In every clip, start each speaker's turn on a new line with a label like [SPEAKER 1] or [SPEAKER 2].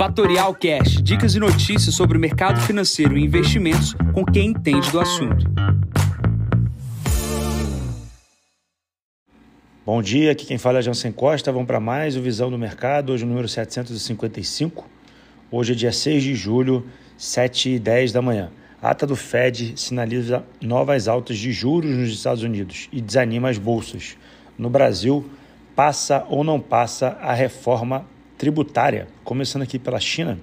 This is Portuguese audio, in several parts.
[SPEAKER 1] Fatorial Cash, dicas e notícias sobre o mercado financeiro e investimentos com quem entende do assunto.
[SPEAKER 2] Bom dia, aqui quem fala é Jansen Costa. Vamos para mais o Visão do Mercado, hoje o número 755. Hoje é dia 6 de julho, 7 e 10 da manhã. A ata do Fed sinaliza novas altas de juros nos Estados Unidos e desanima as bolsas. No Brasil, passa ou não passa a reforma tributária. Começando aqui pela China,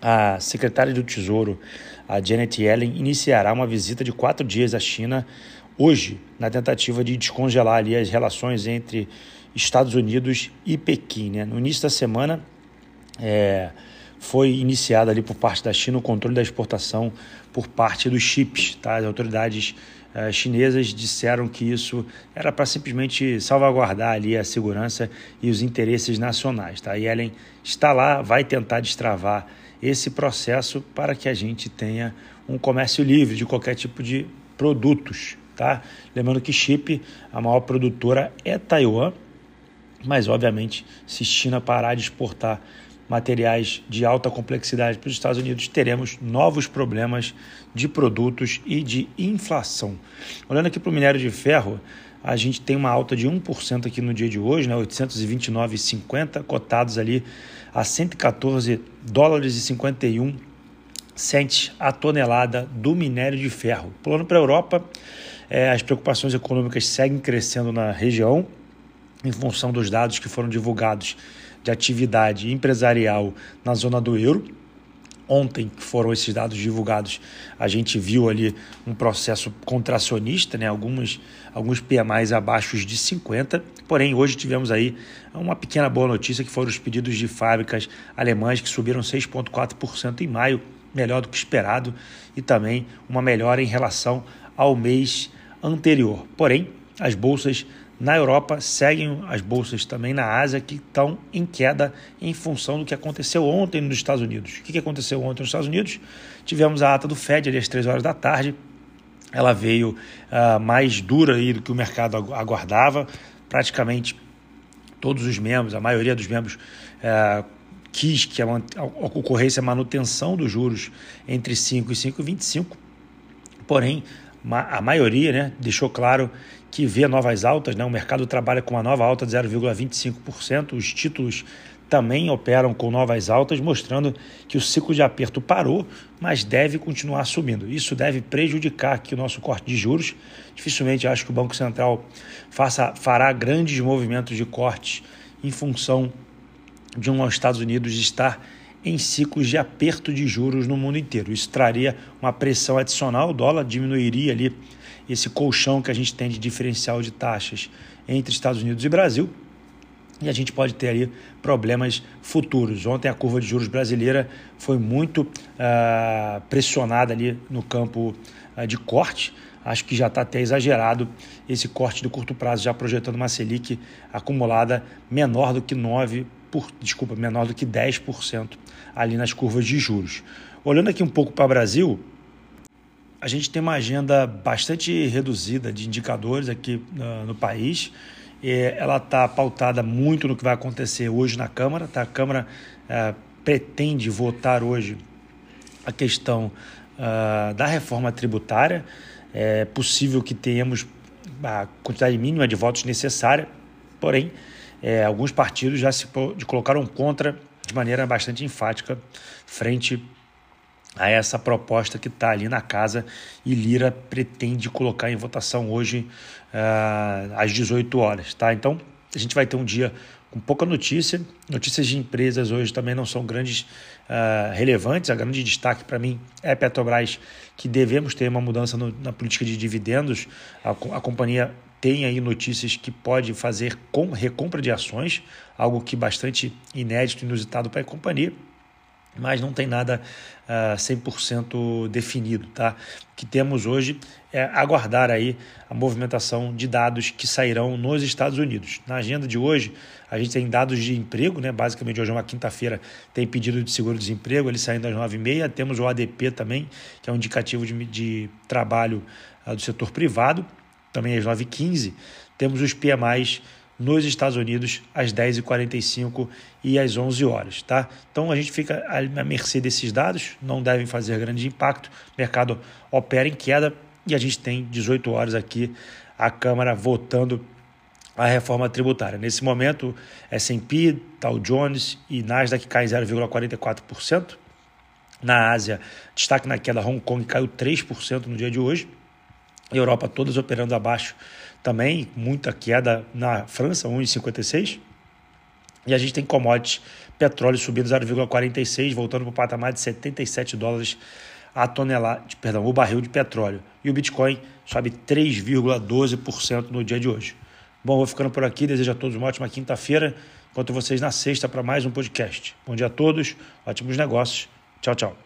[SPEAKER 2] a secretária do Tesouro, a Janet Yellen, iniciará uma visita de quatro dias à China hoje, na tentativa de descongelar ali as relações entre Estados Unidos e Pequim. Né? No início da semana, é, foi iniciado ali por parte da China o controle da exportação por parte dos chips. Tá? As autoridades uh, chinesas disseram que isso era para simplesmente salvaguardar ali a segurança e os interesses nacionais. Tá? E Ellen está lá, vai tentar destravar esse processo para que a gente tenha um comércio livre de qualquer tipo de produtos. Tá? Lembrando que chip, a maior produtora é Taiwan, mas obviamente se China parar de exportar materiais de alta complexidade para os Estados Unidos, teremos novos problemas de produtos e de inflação. Olhando aqui para o minério de ferro, a gente tem uma alta de 1% aqui no dia de hoje, né, 829,50, cotados ali a 114 dólares e 51 centes a tonelada do minério de ferro. Pulando para a Europa, é, as preocupações econômicas seguem crescendo na região, em função dos dados que foram divulgados de atividade empresarial na zona do euro. Ontem, que foram esses dados divulgados, a gente viu ali um processo contracionista, né? alguns, alguns PMIs abaixo de 50. Porém, hoje tivemos aí uma pequena boa notícia, que foram os pedidos de fábricas alemãs, que subiram 6,4% em maio, melhor do que esperado, e também uma melhora em relação ao mês anterior. Porém, as bolsas na Europa, seguem as bolsas também na Ásia que estão em queda em função do que aconteceu ontem nos Estados Unidos. O que aconteceu ontem nos Estados Unidos? Tivemos a ata do Fed ali às 3 horas da tarde. Ela veio uh, mais dura aí do que o mercado aguardava. Praticamente todos os membros, a maioria dos membros, uh, quis que a, ocorresse a manutenção dos juros entre 5 e 5,25. Porém, a maioria né, deixou claro que vê novas altas, né? o mercado trabalha com uma nova alta de 0,25%, os títulos também operam com novas altas, mostrando que o ciclo de aperto parou, mas deve continuar subindo. Isso deve prejudicar aqui o nosso corte de juros. Dificilmente acho que o Banco Central faça, fará grandes movimentos de corte em função de um Estados Unidos estar em ciclos de aperto de juros no mundo inteiro. Isso traria uma pressão adicional, o dólar diminuiria ali esse colchão que a gente tem de diferencial de taxas entre Estados Unidos e Brasil. E a gente pode ter aí problemas futuros. Ontem a curva de juros brasileira foi muito uh, pressionada ali no campo uh, de corte. Acho que já está até exagerado esse corte de curto prazo, já projetando uma Selic acumulada menor do que 9%, por, desculpa, menor do que 10% ali nas curvas de juros. Olhando aqui um pouco para o Brasil, a gente tem uma agenda bastante reduzida de indicadores aqui uh, no país. E ela está pautada muito no que vai acontecer hoje na Câmara. Tá? A Câmara uh, pretende votar hoje a questão uh, da reforma tributária. É possível que tenhamos a quantidade mínima de votos necessária, porém, é, alguns partidos já se colocaram contra de maneira bastante enfática frente a essa proposta que está ali na casa e Lira pretende colocar em votação hoje uh, às 18 horas. Tá? Então, a gente vai ter um dia com pouca notícia. Notícias de empresas hoje também não são grandes uh, relevantes. A grande destaque para mim é Petrobras, que devemos ter uma mudança no, na política de dividendos. A, a companhia tem aí notícias que pode fazer com recompra de ações, algo que bastante inédito e inusitado para a companhia mas não tem nada uh, ah, 100% definido. Tá? O que temos hoje é aguardar aí a movimentação de dados que sairão nos Estados Unidos. Na agenda de hoje, a gente tem dados de emprego, né? basicamente hoje é uma quinta-feira, tem pedido de seguro-desemprego, ele saindo às 9h30, temos o ADP também, que é um indicativo de, de trabalho uh, do setor privado, também às 9h15, temos os PMIs nos Estados Unidos às 10h45 e às 11 horas, tá? Então a gente fica à mercê desses dados, não devem fazer grande impacto. O mercado opera em queda e a gente tem 18 horas aqui a Câmara votando a reforma tributária. Nesse momento, S&P, Dow Jones e Nasdaq caem 0,44%. Na Ásia, destaque na queda, Hong Kong caiu 3% no dia de hoje. Europa todas operando abaixo também, muita queda na França, 1,56. E a gente tem commodities, petróleo subindo 0,46, voltando para o patamar de 77 dólares a tonelada, perdão, o barril de petróleo. E o Bitcoin sobe 3,12% no dia de hoje. Bom, vou ficando por aqui, desejo a todos uma ótima quinta-feira, enquanto vocês na sexta para mais um podcast. Bom dia a todos, ótimos negócios. Tchau, tchau.